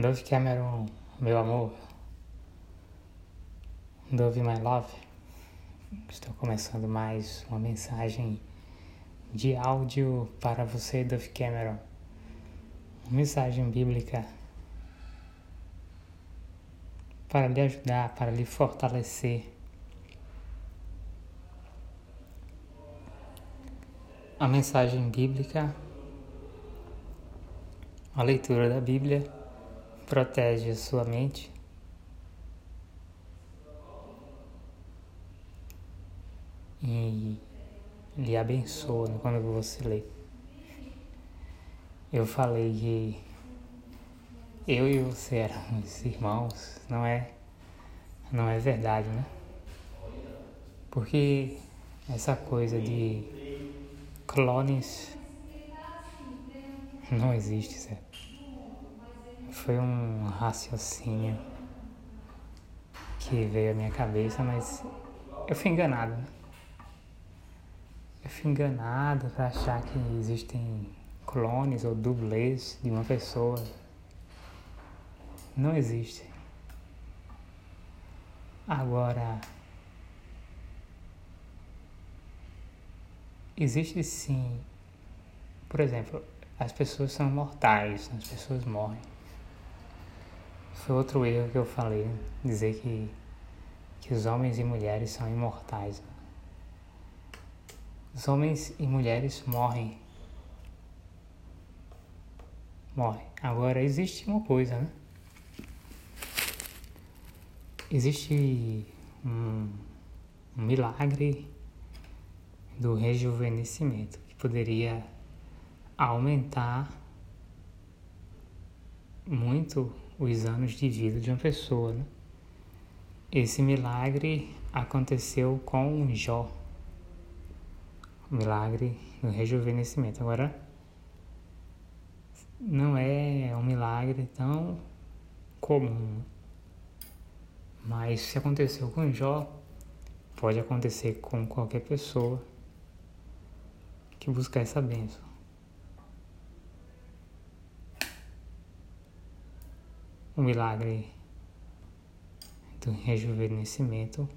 Dove Cameron, meu amor. Dove My Love. Estou começando mais uma mensagem de áudio para você, Dove Cameron. Uma mensagem bíblica para lhe ajudar, para lhe fortalecer. A mensagem bíblica, a leitura da Bíblia protege sua mente. E lhe abençoa quando você lê. Eu falei que eu e você éramos irmãos, não é? Não é verdade, né? Porque essa coisa de clones não existe, certo? Foi um raciocínio que veio à minha cabeça, mas eu fui enganado. Eu fui enganado para achar que existem clones ou dublês de uma pessoa. Não existe. Agora, existe sim, por exemplo, as pessoas são mortais, as pessoas morrem. Foi outro erro que eu falei, dizer que, que os homens e mulheres são imortais. Os homens e mulheres morrem. Morrem. Agora, existe uma coisa, né? Existe um, um milagre do rejuvenescimento que poderia aumentar muito os anos de vida de uma pessoa. Né? Esse milagre aconteceu com Jó. O milagre do rejuvenescimento. Agora, não é um milagre tão comum. Mas se aconteceu com Jó, pode acontecer com qualquer pessoa que buscar essa bênção. O milagre do rejuvenescimento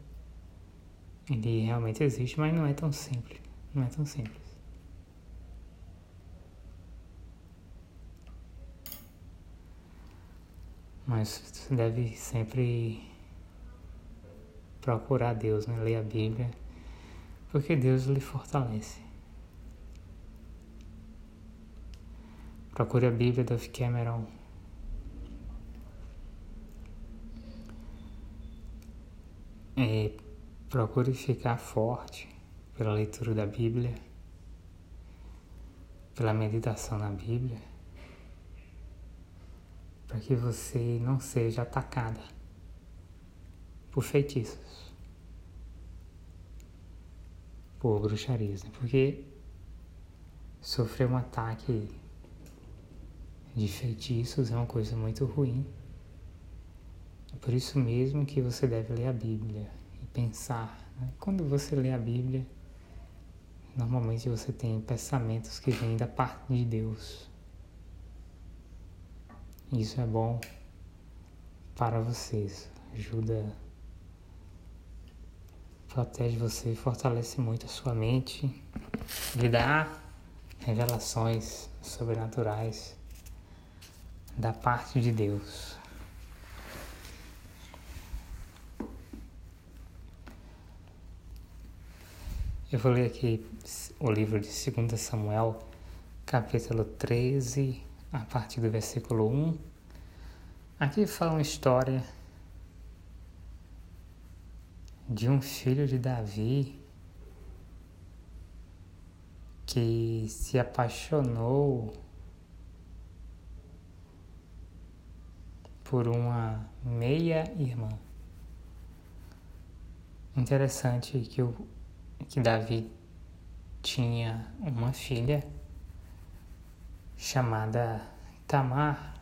ele realmente existe, mas não é tão simples. Não é tão simples. Mas você deve sempre procurar Deus, né? ler a Bíblia, porque Deus lhe fortalece. Procure a Bíblia do Cameron É, procure ficar forte pela leitura da Bíblia, pela meditação na Bíblia, para que você não seja atacada por feitiços, por bruxarias, né? porque sofrer um ataque de feitiços é uma coisa muito ruim. É por isso mesmo que você deve ler a Bíblia e pensar. Né? Quando você lê a Bíblia, normalmente você tem pensamentos que vêm da parte de Deus. Isso é bom para vocês, ajuda, protege você, fortalece muito a sua mente, lhe dá revelações sobrenaturais da parte de Deus. Eu vou ler aqui o livro de 2 Samuel, capítulo 13, a partir do versículo 1. Aqui fala uma história de um filho de Davi que se apaixonou por uma meia-irmã. Interessante que o que Davi tinha uma filha chamada Tamar.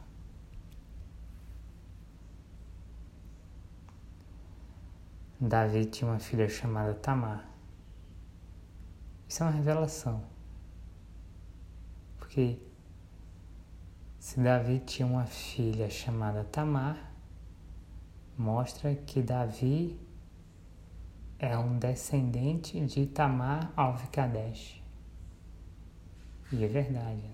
Davi tinha uma filha chamada Tamar. Isso é uma revelação. Porque Se Davi tinha uma filha chamada Tamar, mostra que Davi é um descendente de Tamar Alvikadesh. E é verdade.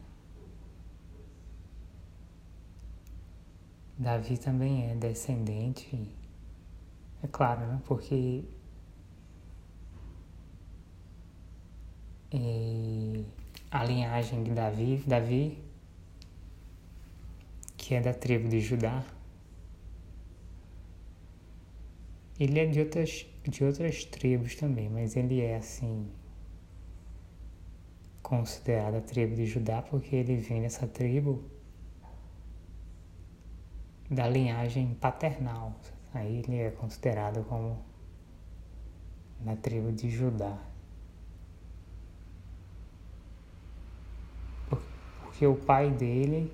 Davi também é descendente, é claro, né? Porque a linhagem de Davi, Davi, que é da tribo de Judá, ele é de outras, de outras tribos também, mas ele é assim considerado a tribo de Judá porque ele vem dessa tribo da linhagem paternal. Aí ele é considerado como na tribo de Judá. Porque o pai dele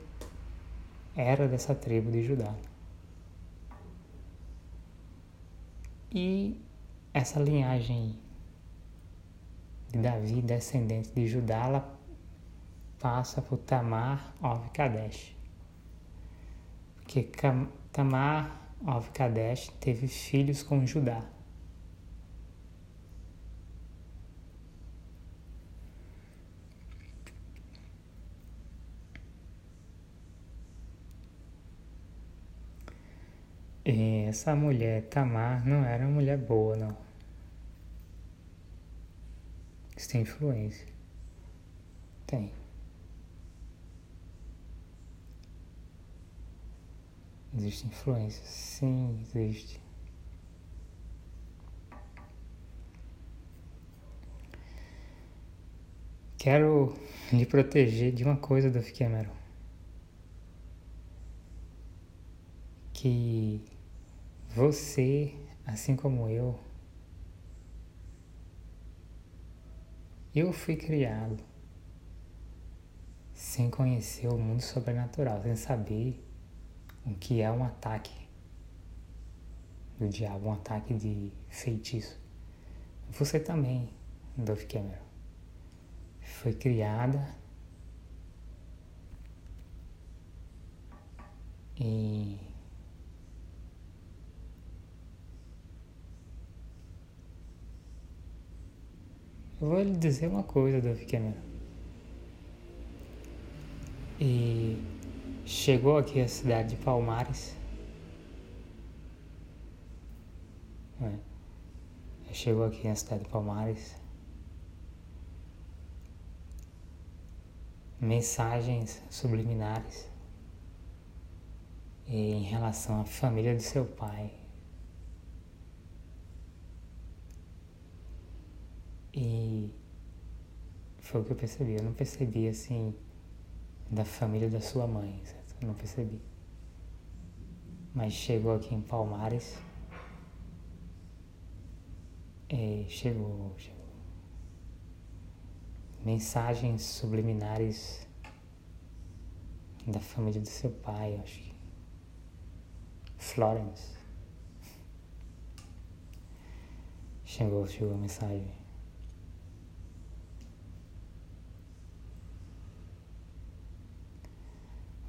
era dessa tribo de Judá. E essa linhagem de Davi, descendente de Judá, ela passa por Tamar, Ov Kadesh que Tamar of Kadesh teve filhos com Judá. E essa mulher, Tamar, não era uma mulher boa, não. Isso tem influência. Tem. Existe influência? Sim, existe. Quero lhe proteger de uma coisa, Duff Cameron. Que você, assim como eu, eu fui criado sem conhecer o mundo sobrenatural, sem saber o que é um ataque do diabo, um ataque de feitiço. Você também, Dove Cameron, foi criada e vou lhe dizer uma coisa, Dove Cameron. E Chegou aqui a cidade de Palmares. É. Chegou aqui na cidade de Palmares. Mensagens subliminares em relação à família do seu pai. E foi o que eu percebi. Eu não percebi assim da família da sua mãe, certo? Eu não percebi. Mas chegou aqui em Palmares. E chegou, chegou. Mensagens subliminares da família do seu pai, acho que. Florence. Chegou, chegou a mensagem.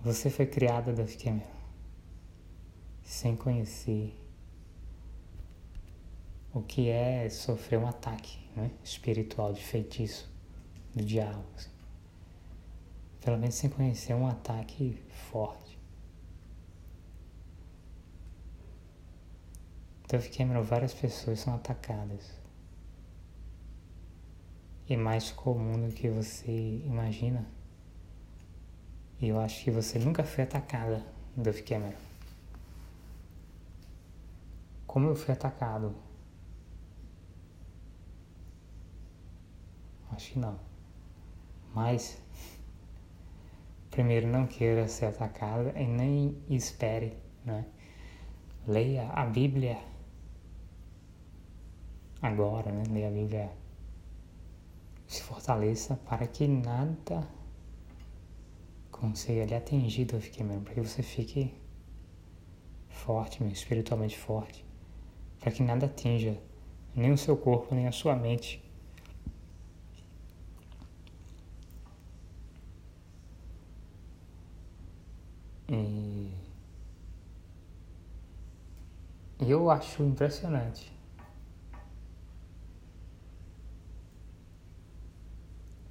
Você foi criada da Cameron sem conhecer o que é sofrer um ataque né, espiritual de feitiço do diabo. Assim. Pelo menos sem conhecer um ataque forte. Dove Cameron, várias pessoas são atacadas. E mais comum do que você imagina e eu acho que você nunca foi atacada, Duff Cameron. Como eu fui atacado? Acho que não. Mas, primeiro, não queira ser atacada e nem espere, né? Leia a Bíblia agora, né? Leia a Bíblia. Se fortaleça para que nada quando você é ali atingido, eu fiquei mesmo, para que você fique forte, mesmo, espiritualmente forte, para que nada atinja nem o seu corpo, nem a sua mente. E eu acho impressionante.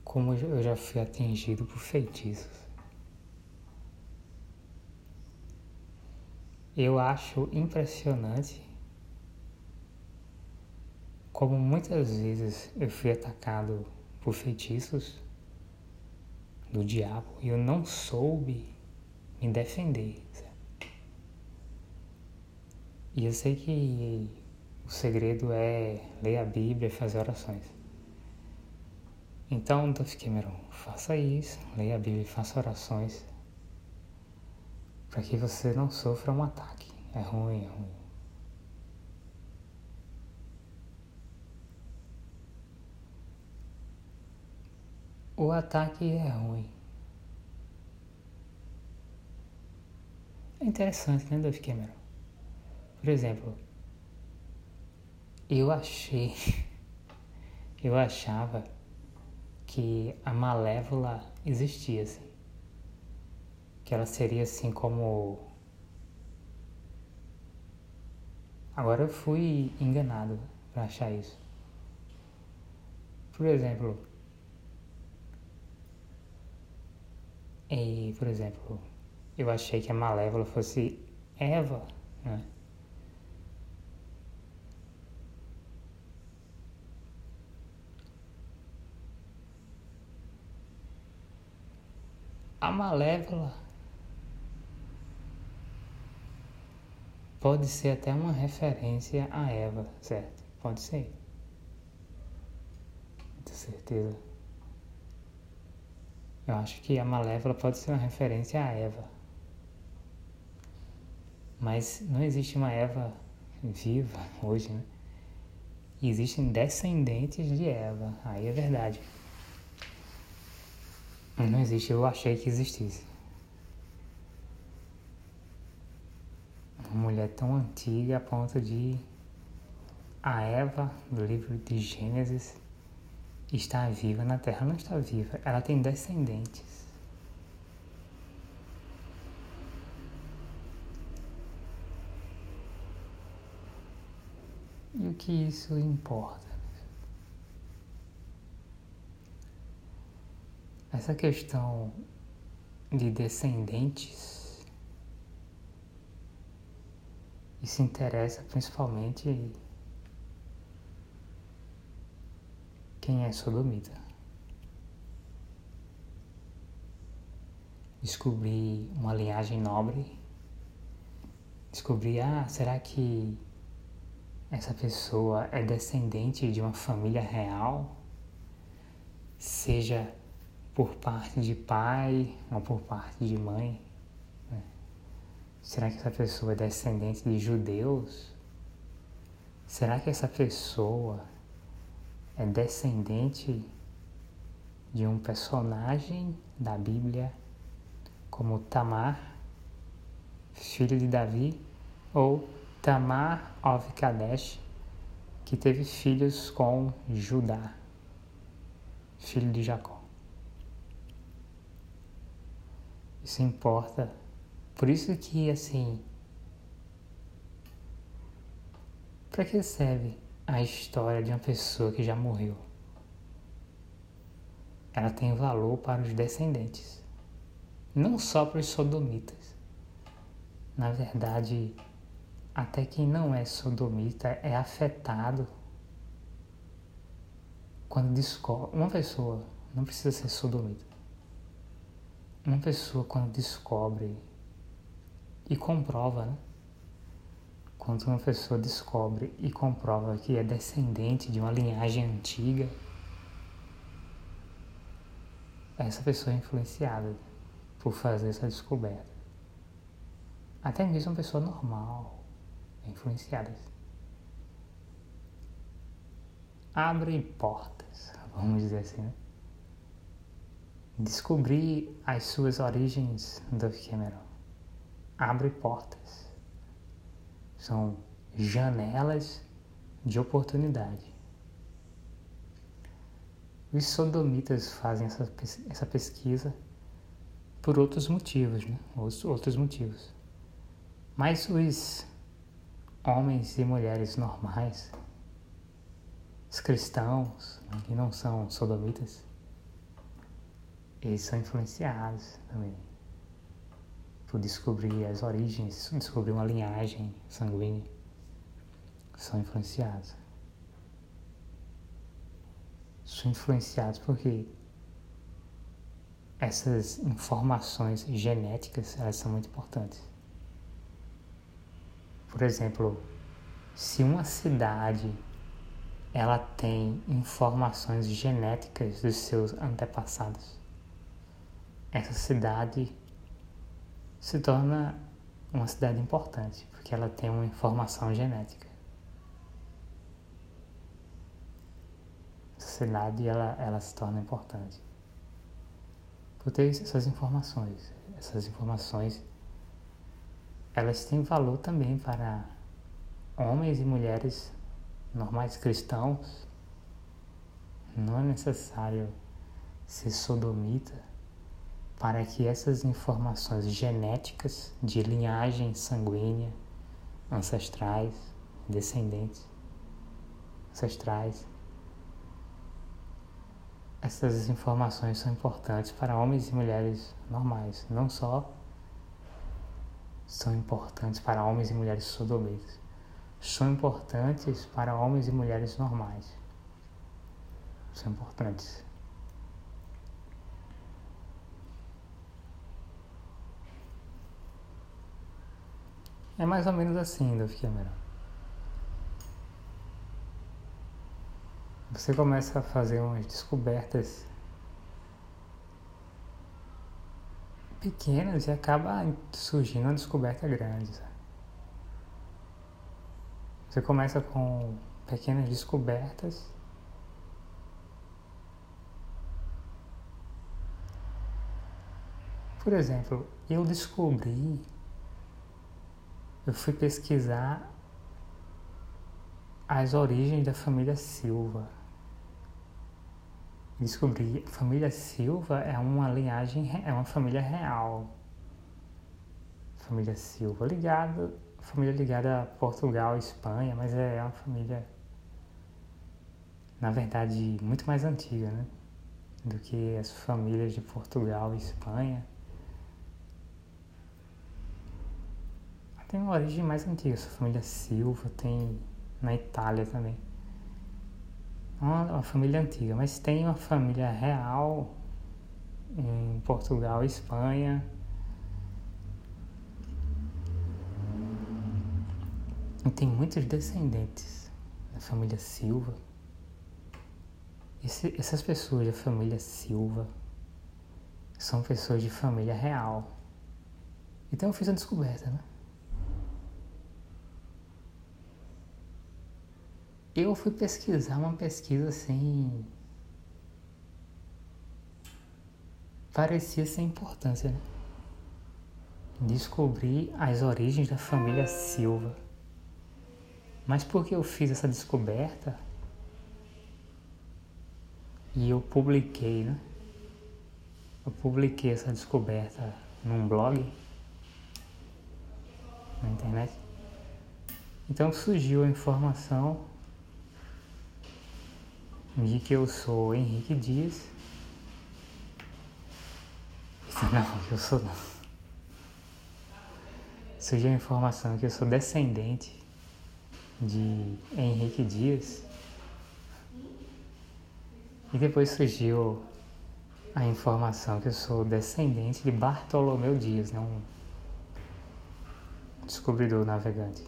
Como eu já fui atingido por feitiços. Eu acho impressionante como muitas vezes eu fui atacado por feitiços do diabo e eu não soube me defender. E eu sei que o segredo é ler a Bíblia e fazer orações. Então, Duff Cameron, faça isso, leia a Bíblia e faça orações para que você não sofra um ataque. É ruim, é ruim. O ataque é ruim. É interessante, né, Duff Cameron? Por exemplo, eu achei, eu achava que a Malévola existia, assim. Que ela seria assim como. Agora eu fui enganado para achar isso. Por exemplo, e, por exemplo, eu achei que a Malévola fosse Eva, né? A malévola pode ser até uma referência a Eva, certo? Pode ser. Com certeza. Eu acho que a malévola pode ser uma referência a Eva. Mas não existe uma Eva viva hoje, né? existem descendentes de Eva. Aí é verdade. Não existe, eu achei que existisse. Uma mulher tão antiga a ponto de a Eva do livro de Gênesis estar viva na Terra. Não está viva, ela tem descendentes. E o que isso importa? Essa questão de descendentes isso interessa principalmente quem é sodomita. Descobrir uma linhagem nobre, descobrir, ah, será que essa pessoa é descendente de uma família real? Seja por parte de pai ou por parte de mãe? Será que essa pessoa é descendente de judeus? Será que essa pessoa é descendente de um personagem da Bíblia como Tamar, filho de Davi, ou Tamar of Kadesh, que teve filhos com Judá, filho de Jacó? Isso importa. Por isso que, assim, para que serve a história de uma pessoa que já morreu? Ela tem valor para os descendentes, não só para os sodomitas. Na verdade, até quem não é sodomita é afetado quando descobre. Uma pessoa não precisa ser sodomita uma pessoa quando descobre e comprova, né? Quando uma pessoa descobre e comprova que é descendente de uma linhagem antiga, essa pessoa é influenciada por fazer essa descoberta. Até mesmo uma pessoa normal é influenciada. Abre portas, vamos dizer assim, né? Descobrir as suas origens do Cameron abre portas. São janelas de oportunidade. Os sodomitas fazem essa, essa pesquisa por outros motivos, né? outros motivos. Mas os, homens e mulheres normais, os cristãos, né, que não são sodomitas, eles são influenciados também por descobrir as origens, descobrir uma linhagem sanguínea, são influenciados. São influenciados porque essas informações genéticas elas são muito importantes. Por exemplo, se uma cidade ela tem informações genéticas dos seus antepassados, essa cidade se torna uma cidade importante, porque ela tem uma informação genética. Essa cidade ela, ela se torna importante por ter essas informações. Essas informações elas têm valor também para homens e mulheres normais cristãos. Não é necessário ser sodomita para que essas informações genéticas de linhagem sanguínea, ancestrais, descendentes, ancestrais, essas informações são importantes para homens e mulheres normais, não só são importantes para homens e mulheres sodomitas, são importantes para homens e mulheres normais. São importantes. É mais ou menos assim, Dove Cameron. Você começa a fazer umas descobertas pequenas e acaba surgindo uma descoberta grande. Você começa com pequenas descobertas. Por exemplo, eu descobri eu fui pesquisar as origens da família Silva. Descobri a família Silva é uma linhagem, é uma família real. Família Silva, ligada, família ligada a Portugal Espanha, mas é uma família, na verdade, muito mais antiga, né? Do que as famílias de Portugal e Espanha. Tem uma origem mais antiga, essa família Silva tem na Itália também. Uma, uma família antiga, mas tem uma família real em Portugal e Espanha. E tem muitos descendentes da família Silva. Esse, essas pessoas da família Silva são pessoas de família real. Então eu fiz a descoberta, né? Eu fui pesquisar uma pesquisa assim. Parecia sem importância, né? Descobri as origens da família Silva. Mas porque eu fiz essa descoberta e eu publiquei, né? Eu publiquei essa descoberta num blog na internet. Então surgiu a informação de que eu sou Henrique Dias. Não, eu sou não. Surgiu a informação que eu sou descendente de Henrique Dias. E depois surgiu a informação que eu sou descendente de Bartolomeu Dias, né? um descobridor navegante.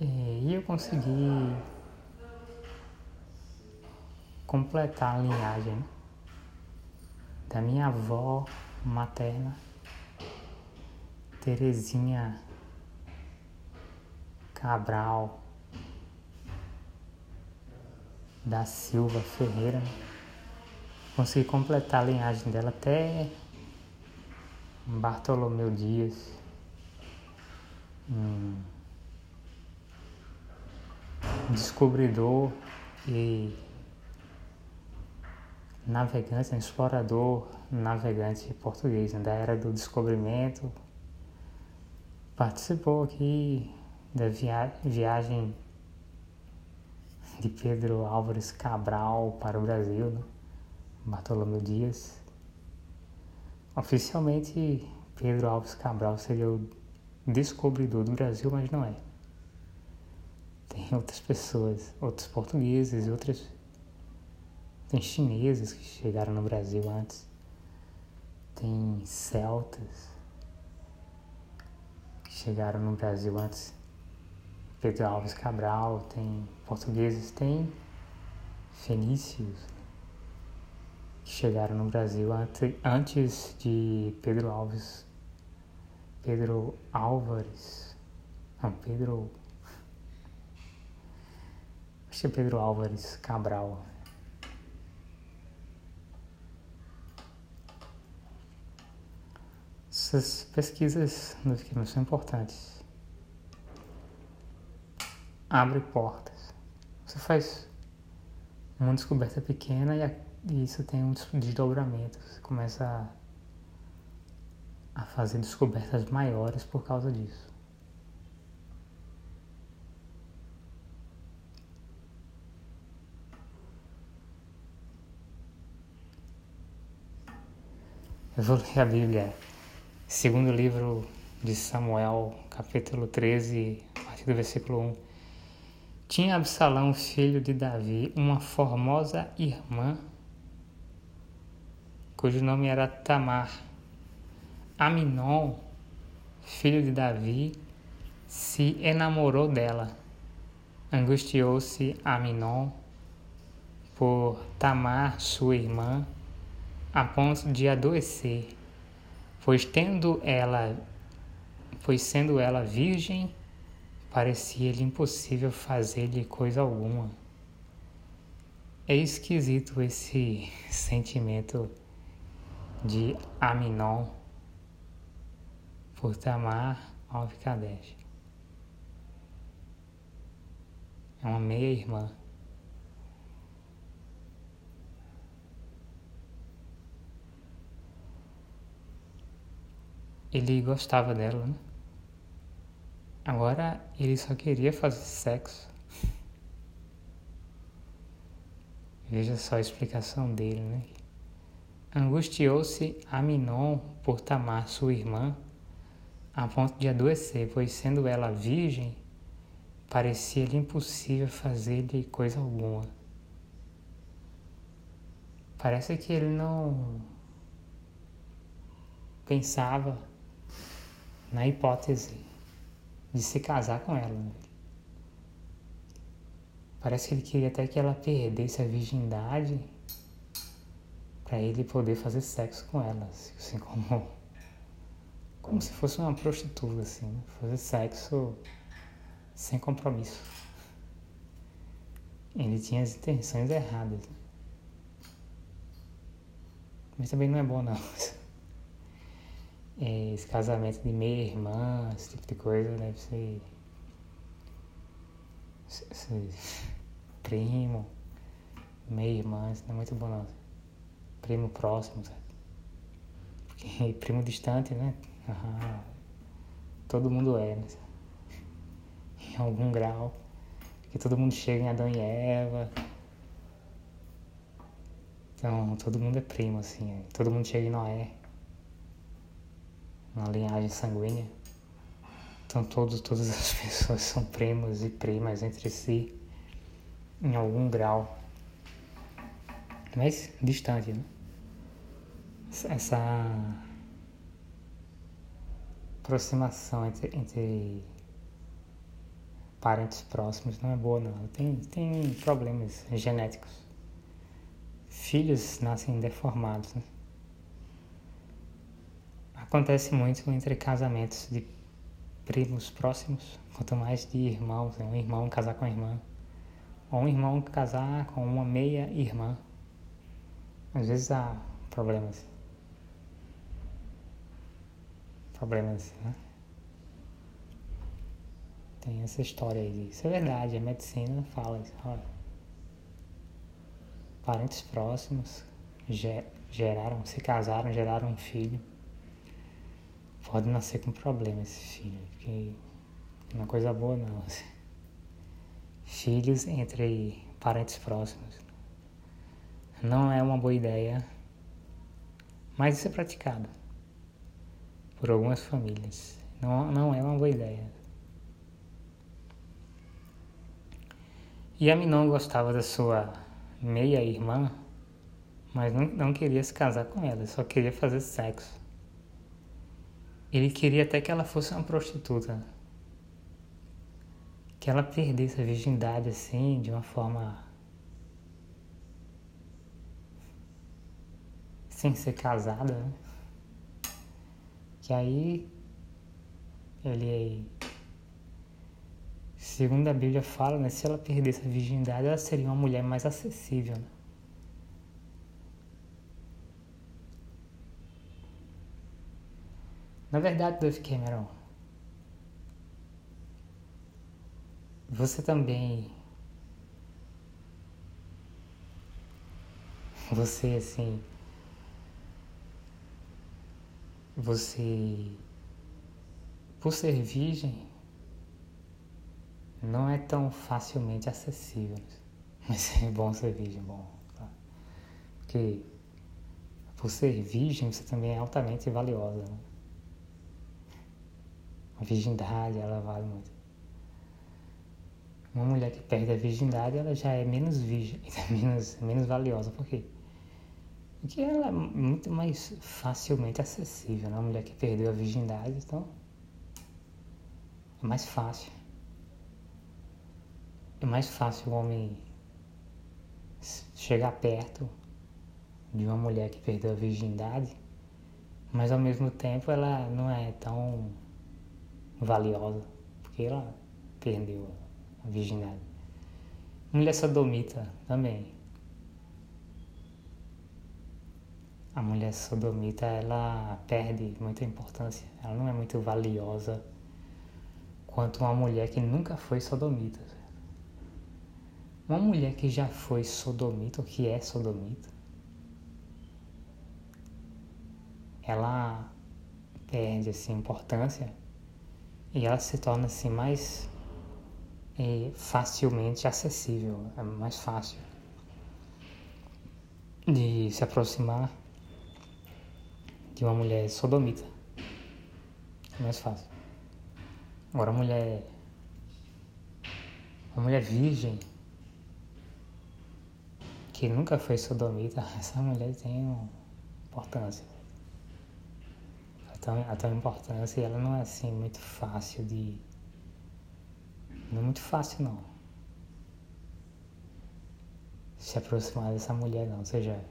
É, e eu consegui completar a linhagem da minha avó materna, Terezinha Cabral da Silva Ferreira. Consegui completar a linhagem dela até Bartolomeu Dias. Hum descobridor e navegante, um explorador, navegante português, né, da era do descobrimento. Participou aqui da via viagem de Pedro Álvares Cabral para o Brasil, né? Bartolomeu Dias. Oficialmente, Pedro Álvares Cabral seria o descobridor do Brasil, mas não é. Tem outras pessoas, outros portugueses outras. Tem chineses que chegaram no Brasil antes. Tem celtas que chegaram no Brasil antes. Pedro Alves Cabral, tem portugueses, tem fenícios que chegaram no Brasil antes de Pedro Alves Pedro Álvares. Não, Pedro. Que é Pedro Álvares Cabral. Essas pesquisas no Wikimedia são importantes. Abre portas. Você faz uma descoberta pequena e isso tem um desdobramento. Você começa a a fazer descobertas maiores por causa disso. Eu vou ler a Bíblia, segundo livro de Samuel, capítulo 13, a partir do versículo 1. Tinha Absalão, filho de Davi, uma formosa irmã, cujo nome era Tamar. Aminon, filho de Davi, se enamorou dela. Angustiou-se Aminon por Tamar, sua irmã, a ponto de adoecer, pois tendo ela, pois sendo ela virgem, parecia-lhe impossível fazer-lhe coisa alguma. É esquisito esse sentimento de Aminon por Tamar Alves Kadesh. É uma meia-irmã. Ele gostava dela, né? Agora ele só queria fazer sexo. Veja só a explicação dele, né? Angustiou-se Aminon por Tamar, sua irmã, a ponto de adoecer, pois sendo ela virgem, parecia-lhe impossível fazer-lhe coisa alguma. Parece que ele não pensava na hipótese de se casar com ela. Né? Parece que ele queria até que ela perdesse a virgindade para ele poder fazer sexo com ela, assim como como se fosse uma prostituta, assim, né? fazer sexo sem compromisso. Ele tinha as intenções erradas. Mas também não é bom, não. É, esse casamento de meia irmã, esse tipo de coisa, deve ser. primo, meia irmã, isso não é muito bom, não. Primo próximo, sabe? Porque primo distante, né? Ah, todo mundo é, né? em algum grau. Que todo mundo chega em Adão e Eva. Então, todo mundo é primo, assim. É. Todo mundo chega em Noé. Uma linhagem sanguínea. Então, todos, todas as pessoas são primos e primas entre si. Em algum grau. Mas distante, né? Essa aproximação entre, entre parentes próximos não é boa não. Tem, tem problemas genéticos. Filhos nascem deformados. Né? Acontece muito entre casamentos de primos próximos, quanto mais de irmãos, né? um irmão casar com a irmã, ou um irmão casar com uma meia irmã. Às vezes há problemas problemas, né? Tem essa história aí. Isso é verdade, a medicina fala isso. Olha, parentes próximos geraram, se casaram, geraram um filho. Pode nascer com problema esse filho, porque não é coisa boa não. Filhos entre parentes próximos. Não é uma boa ideia, mas isso é praticado por algumas famílias. Não, não é uma boa ideia. E Aminon gostava da sua meia-irmã, mas não, não queria se casar com ela, só queria fazer sexo. Ele queria até que ela fosse uma prostituta. Que ela perdesse a virgindade assim, de uma forma. sem ser casada, né? Que aí ele segundo a Bíblia fala, né, se ela perdesse a virgindade, ela seria uma mulher mais acessível. Né? Na verdade, Dove Cameron, você também. Você, assim. Você. Por ser virgem, não é tão facilmente acessível. Mas é bom ser virgem, bom. Tá? Porque por ser virgem, você também é altamente valiosa. Né? A virgindade, ela vale muito. Uma mulher que perde a virgindade, ela já é menos virgem, é menos, menos valiosa. Por quê? Porque ela é muito mais facilmente acessível. Né? Uma mulher que perdeu a virgindade, então é mais fácil. É mais fácil o homem chegar perto de uma mulher que perdeu a virgindade, mas ao mesmo tempo ela não é tão valiosa, porque ela perdeu a virgindade. Mulher sodomita também. A mulher sodomita ela perde muita importância, ela não é muito valiosa quanto uma mulher que nunca foi sodomita. Uma mulher que já foi sodomita, ou que é sodomita, ela perde assim, importância e ela se torna assim mais é, facilmente acessível, é mais fácil de se aproximar de uma mulher sodomita. É mais fácil. Agora, uma mulher. Uma mulher virgem que nunca foi sodomita, essa mulher tem importância tão, a tão importância e ela não é assim muito fácil de. Não é muito fácil não. Se aproximar dessa mulher não, ou seja.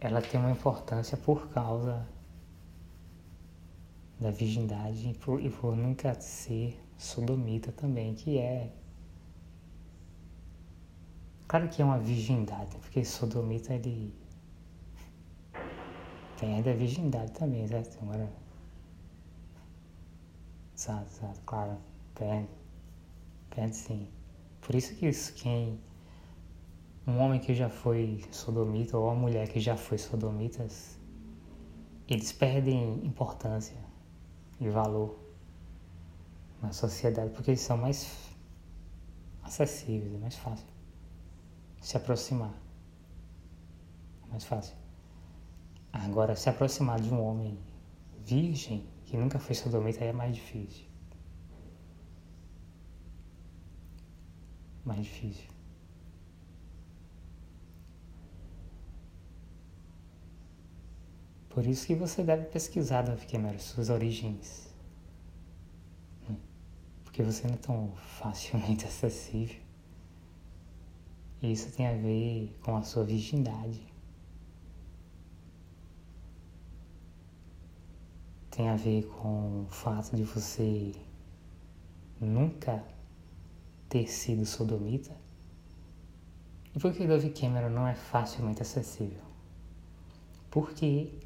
Ela tem uma importância por causa da virgindade e por, e por nunca ser sodomita também, que é. Claro que é uma virgindade, porque sodomita ele Perde a virgindade também, certo? Agora. Exato, exato, claro. Perde. Perde sim. Por isso que isso, quem. Um homem que já foi sodomita ou uma mulher que já foi sodomita, eles perdem importância e valor na sociedade porque eles são mais acessíveis, é mais fácil se aproximar. É mais fácil. Agora, se aproximar de um homem virgem, que nunca foi sodomita, aí é mais difícil. Mais difícil. Por isso que você deve pesquisar, Davi Cameron, suas origens. Porque você não é tão facilmente acessível. E isso tem a ver com a sua virgindade. Tem a ver com o fato de você nunca ter sido sodomita? E por que Dove Cameron não é facilmente acessível? Porque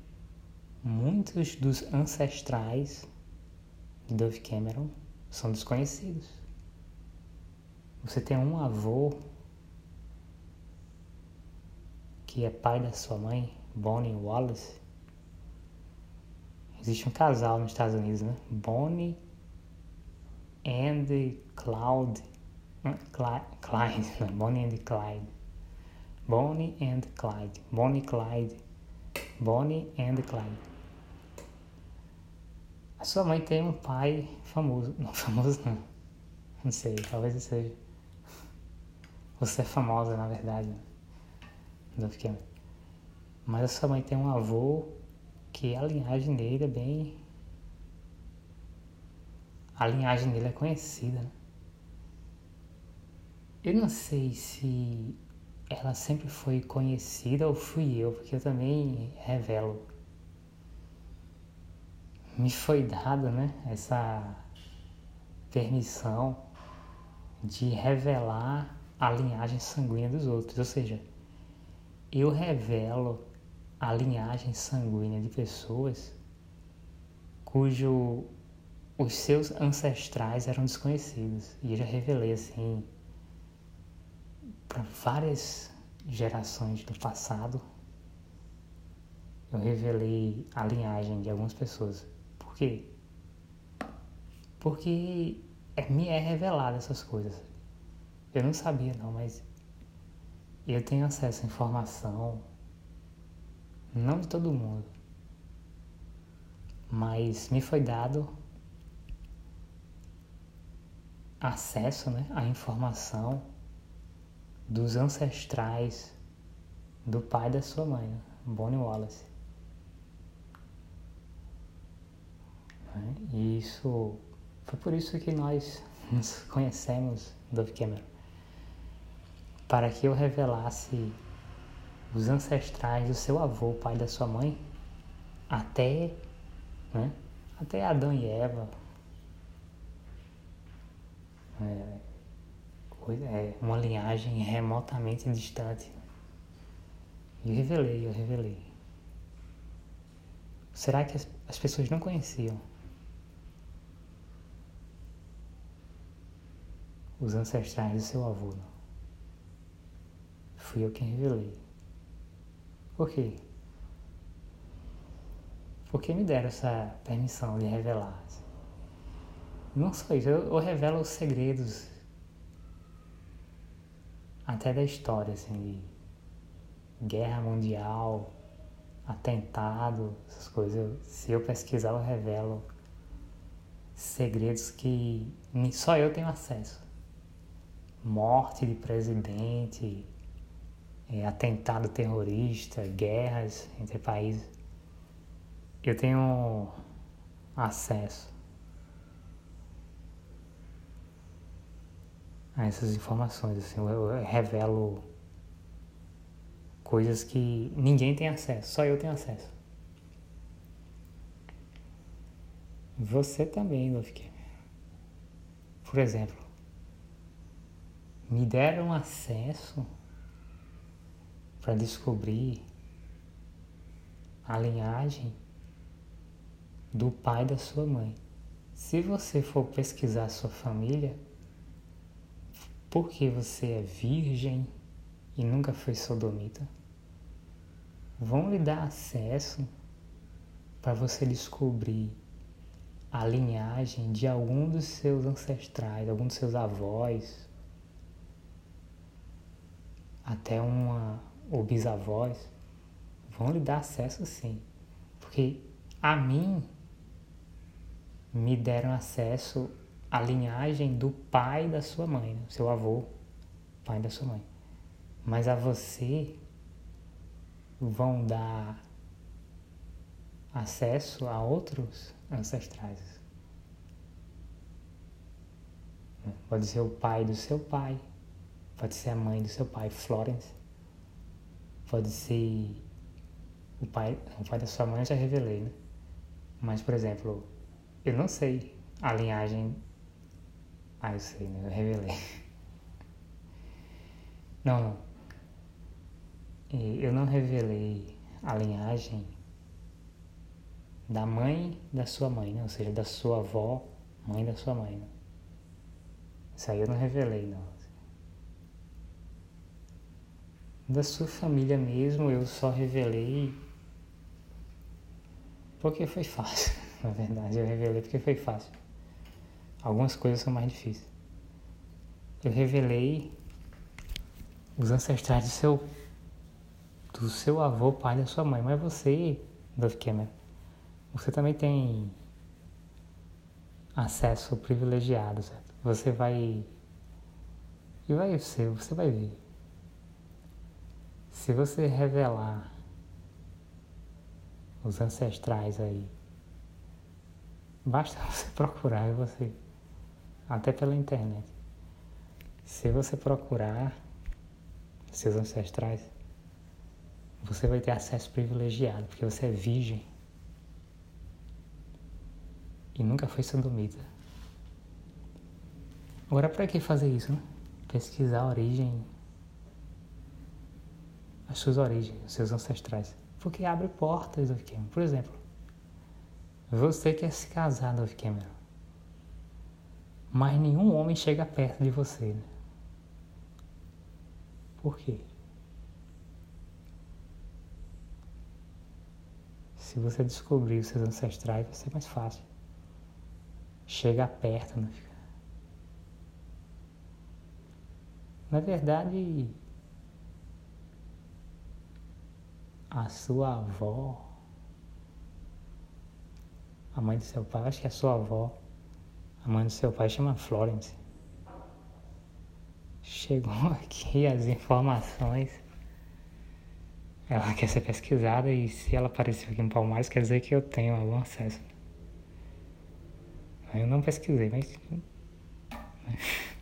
muitos dos ancestrais de Dove Cameron são desconhecidos. Você tem um avô que é pai da sua mãe, Bonnie Wallace. Existe um casal nos Estados Unidos, né? Bonnie and. Clyde, não, Bonnie and Clyde. Bonnie and Clyde. Bonnie Clyde. Bonnie and Clyde. A sua mãe tem um pai famoso. Não, famoso não. Não sei, talvez seja. Você é famosa, na verdade. Não fiquei. Mas a sua mãe tem um avô que a linhagem dele é bem. A linhagem dele é conhecida, né? Eu não sei se ela sempre foi conhecida ou fui eu, porque eu também revelo. Me foi dada, né, essa permissão de revelar a linhagem sanguínea dos outros, ou seja, eu revelo a linhagem sanguínea de pessoas cujo os seus ancestrais eram desconhecidos. E eu já revelei assim para várias gerações do passado. Eu revelei a linhagem de algumas pessoas. Por quê? Porque é, me é revelado essas coisas. Eu não sabia não, mas eu tenho acesso à informação, não de todo mundo, mas me foi dado acesso né, à informação dos ancestrais do pai da sua mãe, né, Bonnie Wallace. Né, e isso foi por isso que nós nos conhecemos, Dove Cameron para que eu revelasse os ancestrais do seu avô, pai da sua mãe, até, né, até Adão e Eva. É, é uma linhagem remotamente distante. E eu revelei, eu revelei. Será que as, as pessoas não conheciam os ancestrais do seu avô? Fui eu quem revelei. Por quê? Porque me deram essa permissão de revelar. Não só isso, eu, eu revelo os segredos até da história, assim, de guerra mundial, atentado, essas coisas. Eu, se eu pesquisar, eu revelo segredos que só eu tenho acesso. Morte de presidente, é, atentado terrorista, guerras entre países, eu tenho acesso a essas informações. Assim, eu, eu revelo coisas que ninguém tem acesso, só eu tenho acesso. Você também, Lufke. Por exemplo, me deram acesso para descobrir a linhagem do pai da sua mãe. Se você for pesquisar a sua família, porque você é virgem e nunca foi sodomita, vão lhe dar acesso para você descobrir a linhagem de algum dos seus ancestrais, algum dos seus avós, até uma ou bisavós, vão lhe dar acesso sim. Porque a mim me deram acesso à linhagem do pai da sua mãe, né? seu avô, pai da sua mãe. Mas a você vão dar acesso a outros ancestrais. Pode ser o pai do seu pai, pode ser a mãe do seu pai, Florence Pode ser o pai, o pai da sua mãe eu já revelei, né? Mas, por exemplo, eu não sei a linhagem. Ah, eu sei, né? Eu revelei. Não, não. Eu não revelei a linhagem da mãe da sua mãe, né? Ou seja, da sua avó, mãe da sua mãe, né? Isso aí eu não revelei, não. Da sua família mesmo, eu só revelei porque foi fácil. Na verdade, eu revelei porque foi fácil. Algumas coisas são mais difíceis. Eu revelei os ancestrais do seu do seu avô, pai da sua mãe, mas você, Dove Cameron, você também tem acesso privilegiado, certo? Você vai e vai ser, você vai ver. Se você revelar os ancestrais aí, basta você procurar você, até pela internet. Se você procurar seus ancestrais, você vai ter acesso privilegiado, porque você é virgem e nunca foi sodomita. Agora, para que fazer isso? Né? Pesquisar a origem, as suas origens, os seus ancestrais. Porque abre portas, Dove Cameron. Por exemplo, você quer se casar, Dove Cameron, mas nenhum homem chega perto de você. Né? Por quê? Se você descobrir os seus ancestrais, vai ser mais fácil. Chegar perto, não fica. Na verdade, a sua avó, a mãe do seu pai, acho que é a sua avó, a mãe do seu pai chama Florence. Chegou aqui as informações. Ela quer ser pesquisada e se ela apareceu aqui em Palmares, quer dizer que eu tenho algum acesso. Eu não pesquisei, mas.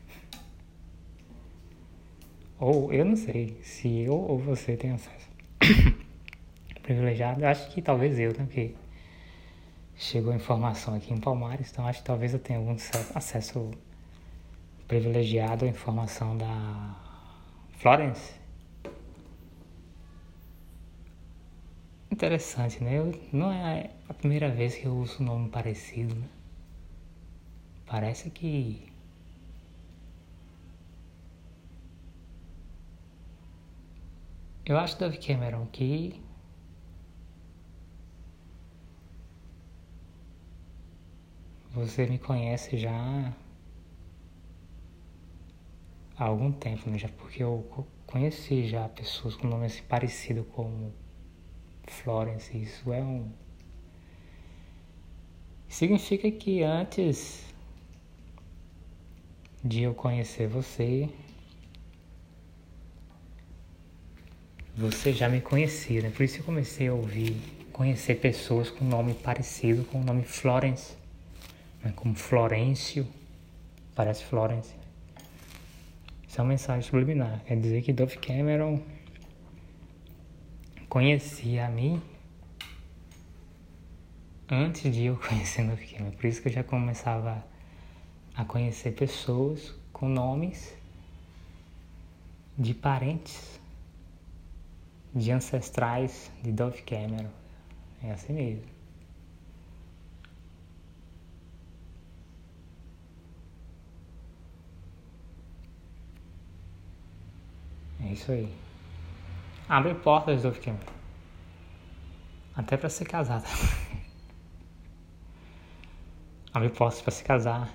ou eu não sei se eu ou você tem acesso. Privilegiado, acho que talvez eu, né? Porque chegou informação aqui em Palmares, então acho que talvez eu tenha algum acesso privilegiado à informação da Florence. Interessante, né? Eu, não é a primeira vez que eu uso um nome parecido, né? Parece que eu acho Dove Cameron que você me conhece já há algum tempo, né? já porque eu conheci já pessoas com nome assim parecido como Florence. Isso é um significa que antes de eu conhecer você, você já me conhecia, né? Por isso eu comecei a ouvir, conhecer pessoas com nome parecido com o nome Florence, né? como Florencio, parece Florence. Isso é uma mensagem subliminar, quer dizer que Dove Cameron conhecia a mim antes de eu conhecer Dove Cameron. Por isso que eu já começava a conhecer pessoas com nomes de parentes, de ancestrais de Dove Cameron. É assim mesmo. Isso aí. Abre portas, Dove Cameron. Até para ser casada. Abre portas para se casar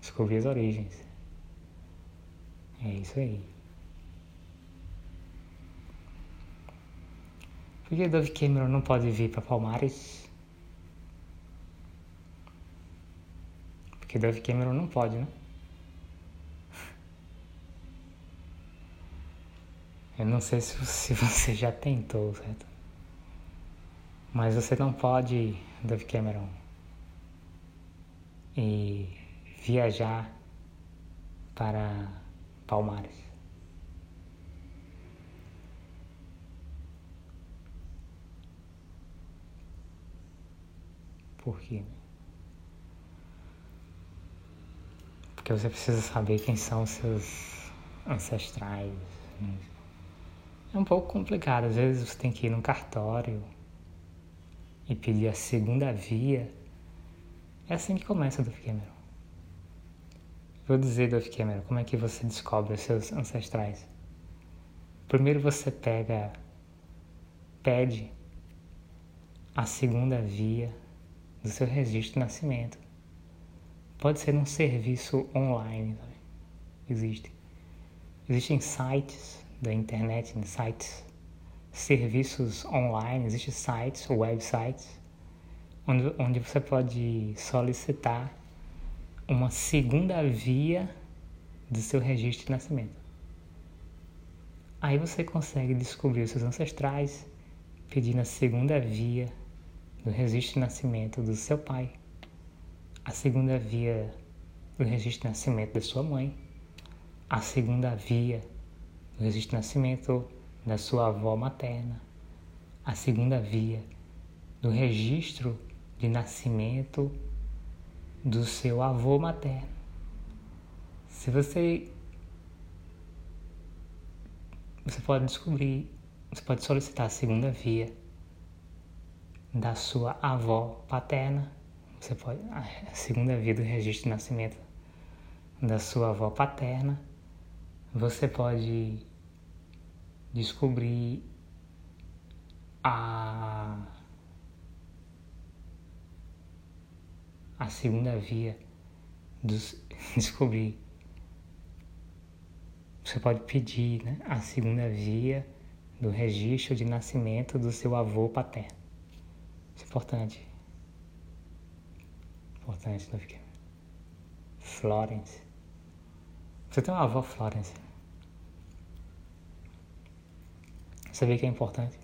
descobrir as origens. É isso aí. Por que Dove Cameron não pode vir para Palmares? Porque Dove Cameron não pode, né? Eu não sei se, se você já tentou, certo? Mas você não pode, Dove Cameron. E viajar para Palmares. Por quê? Porque você precisa saber quem são os seus ancestrais. É um pouco complicado, às vezes você tem que ir num cartório e pedir a segunda via. É assim que começa do Cameron. Vou dizer, Dove Cameron, como é que você descobre os seus ancestrais? Primeiro você pega, pede a segunda via do seu registro de nascimento. Pode ser um serviço online, existe. Existem sites da internet, sites, serviços online, existem sites, websites, onde, onde você pode solicitar uma segunda via do seu registro de nascimento. Aí você consegue descobrir os seus ancestrais, pedindo a segunda via do registro de nascimento do seu pai, a segunda via do registro de nascimento da sua mãe, a segunda via registro de nascimento da sua avó materna, a segunda via do registro de nascimento do seu avô materno. Se você você pode descobrir, você pode solicitar a segunda via da sua avó paterna, você pode a segunda via do registro de nascimento da sua avó paterna, você pode descobrir a a segunda via dos descobrir você pode pedir né, a segunda via do registro de nascimento do seu avô paterno. Isso é importante. Importante, não fique. Florence. Você tem uma avó Florence. Você vê que é importante?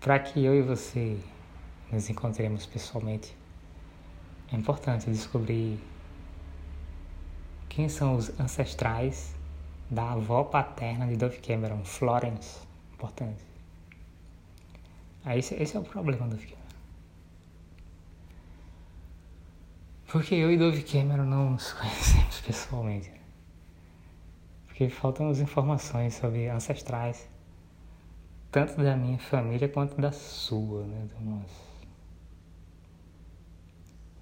Para que eu e você nos encontremos pessoalmente, é importante descobrir quem são os ancestrais da avó paterna de Dove Cameron, Florence? Importante. Aí esse, esse é o problema do Cameron. Porque eu e Dove Cameron não nos conhecemos pessoalmente. Porque faltam as informações sobre ancestrais, tanto da minha família quanto da sua, né?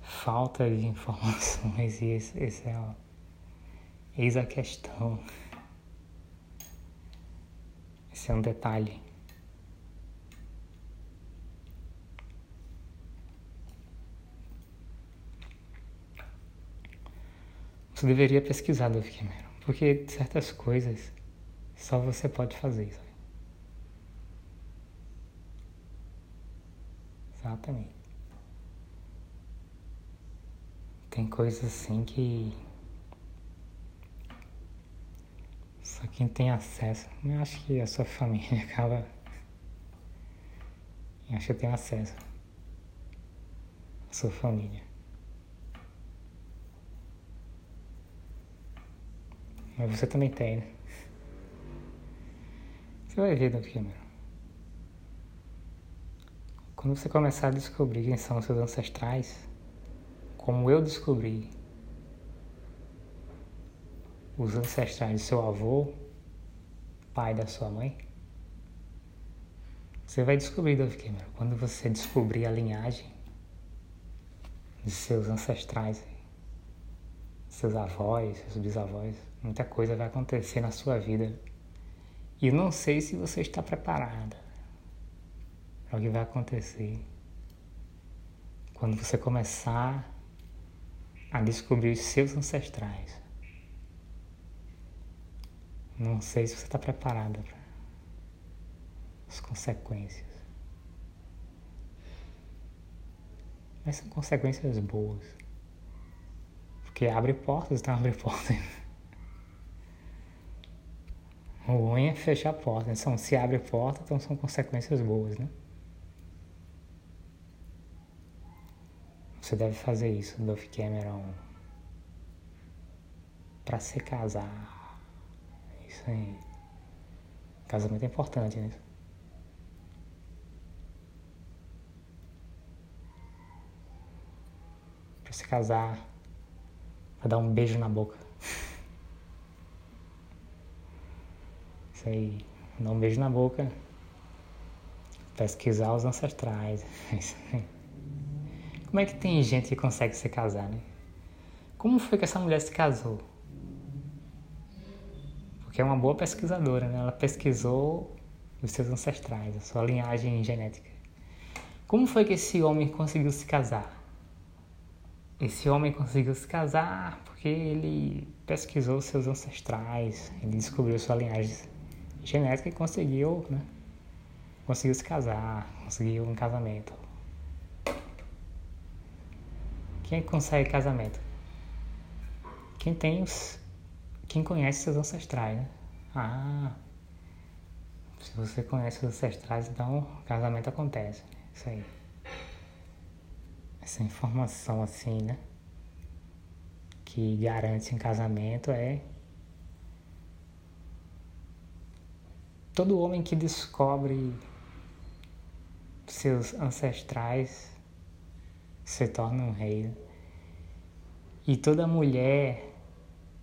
falta de informações e esse, esse é o Eis a questão. Esse é um detalhe. Você deveria pesquisar, Dove Cameron, porque certas coisas só você pode fazer, sabe? Exatamente. Tem coisas assim que Só quem tem acesso. Eu acho que a sua família acaba. Eu acho que tem acesso. A sua família. Mas você também tem, né? Você vai ver, Dr. Cameron. Quando você começar a descobrir quem são os seus ancestrais, como eu descobri os ancestrais do seu avô, pai da sua mãe? Você vai descobrir, Dove Cameron, quando você descobrir a linhagem de seus ancestrais, seus avós, seus bisavós, muita coisa vai acontecer na sua vida. E não sei se você está preparada para o que vai acontecer quando você começar a descobrir os seus ancestrais. Não sei se você está preparada para as consequências. Mas são consequências boas. Porque abre portas, então abre portas. Ruim é fechar a porta. Então, se abre porta, então são consequências boas, né? Você deve fazer isso, Dove Cameron, para se casar isso aí. Casamento é importante, né? Pra se casar, pra dar um beijo na boca. Isso aí. Dar um beijo na boca. Pesquisar os ancestrais. Como é que tem gente que consegue se casar, né? Como foi que essa mulher se casou? porque é uma boa pesquisadora, né? Ela pesquisou os seus ancestrais, a sua linhagem genética. Como foi que esse homem conseguiu se casar? Esse homem conseguiu se casar porque ele pesquisou seus ancestrais, ele descobriu sua linhagem genética e conseguiu, né? Conseguiu se casar, conseguiu um casamento. Quem consegue casamento? Quem tem os. Quem conhece seus ancestrais, né? Ah, se você conhece os ancestrais, então casamento acontece. Né? Isso aí. Essa informação assim, né? Que garante um casamento é. Todo homem que descobre seus ancestrais se torna um rei. E toda mulher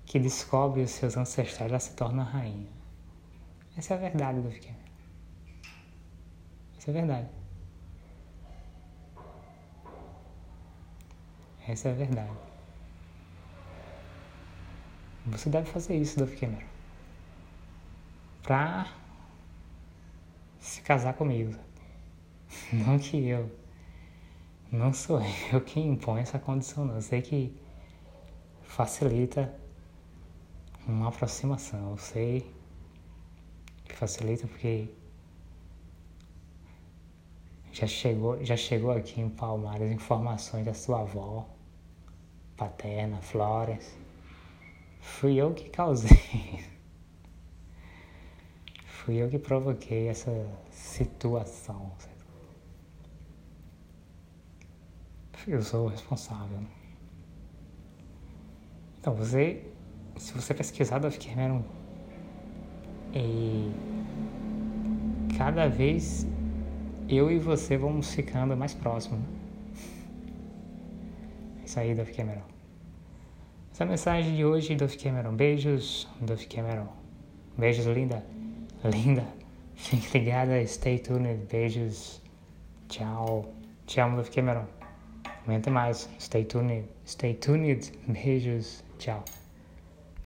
que descobre os seus ancestrais, ela se torna rainha. Essa é a verdade do pequeno. Essa é a verdade. Essa é a verdade. Você deve fazer isso, Dove Cameron. Pra se casar comigo. Não que eu. Não sou eu que impõe essa condição, não. Eu sei que facilita uma aproximação. Eu sei que facilita porque já chegou, já chegou aqui em Palmares informações da sua avó paterna, Flores. Fui eu que causei. Fui eu que provoquei essa situação. Eu sou o responsável. Então, você, se você pesquisar Dove Cameron, e cada vez eu e você vamos ficando mais próximos. É isso aí, Dove Cameron. Essa é a mensagem de hoje, Dove Cameron. Beijos, Dove Cameron. Beijos, linda. Linda. Fique ligada, stay tuned. Beijos. Tchau. Te amo, Dove Cameron. Tem mais. Stay tuned. Stay tuned. Beijos. Tchau.